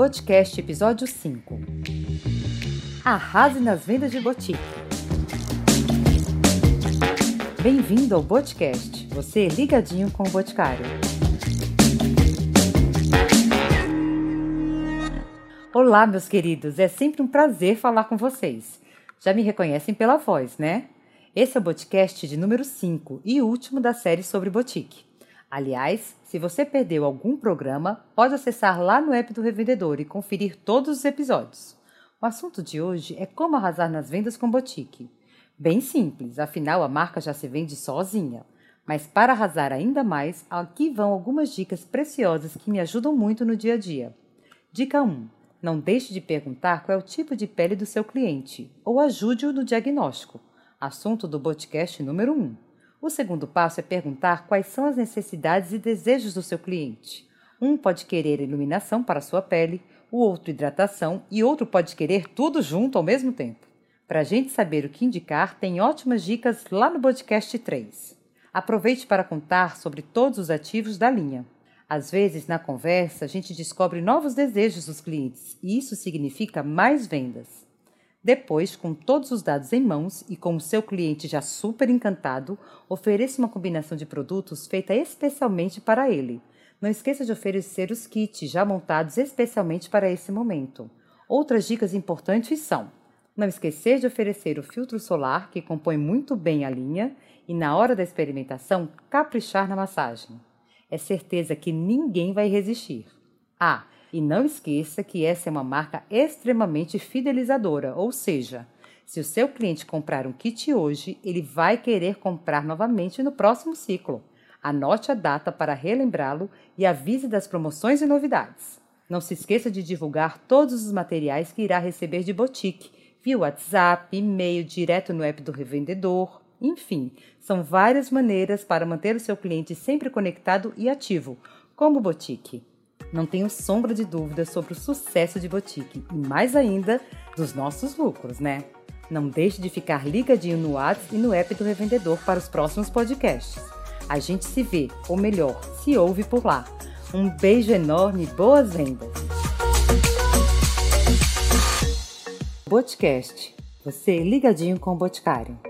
Podcast episódio 5. Arrase nas vendas de boutique. Bem-vindo ao Boticast, você ligadinho com o Boticário. Olá, meus queridos, é sempre um prazer falar com vocês. Já me reconhecem pela voz, né? Esse é o Boticast de número 5 e último da série sobre boutique. Aliás, se você perdeu algum programa, pode acessar lá no app do revendedor e conferir todos os episódios. O assunto de hoje é como arrasar nas vendas com boutique. Bem simples, afinal a marca já se vende sozinha. Mas para arrasar ainda mais, aqui vão algumas dicas preciosas que me ajudam muito no dia a dia. Dica 1. Não deixe de perguntar qual é o tipo de pele do seu cliente, ou ajude-o no diagnóstico. Assunto do podcast número 1. O segundo passo é perguntar quais são as necessidades e desejos do seu cliente. Um pode querer iluminação para sua pele, o outro hidratação e outro pode querer tudo junto ao mesmo tempo. Para a gente saber o que indicar, tem ótimas dicas lá no podcast 3. Aproveite para contar sobre todos os ativos da linha. Às vezes, na conversa, a gente descobre novos desejos dos clientes e isso significa mais vendas. Depois, com todos os dados em mãos e com o seu cliente já super encantado, ofereça uma combinação de produtos feita especialmente para ele. Não esqueça de oferecer os kits já montados especialmente para esse momento. Outras dicas importantes são: não esquecer de oferecer o filtro solar, que compõe muito bem a linha, e na hora da experimentação, caprichar na massagem. É certeza que ninguém vai resistir. Ah, e não esqueça que essa é uma marca extremamente fidelizadora, ou seja, se o seu cliente comprar um kit hoje, ele vai querer comprar novamente no próximo ciclo. Anote a data para relembrá-lo e avise das promoções e novidades. Não se esqueça de divulgar todos os materiais que irá receber de boutique, via WhatsApp, e-mail, direto no app do revendedor. Enfim, são várias maneiras para manter o seu cliente sempre conectado e ativo, como boutique. Não tenho sombra de dúvida sobre o sucesso de Boutique e mais ainda dos nossos lucros, né? Não deixe de ficar ligadinho no WhatsApp e no app do revendedor para os próximos podcasts. A gente se vê, ou melhor, se ouve por lá. Um beijo enorme e boas vendas! Podcast. Você ligadinho com o Boticário.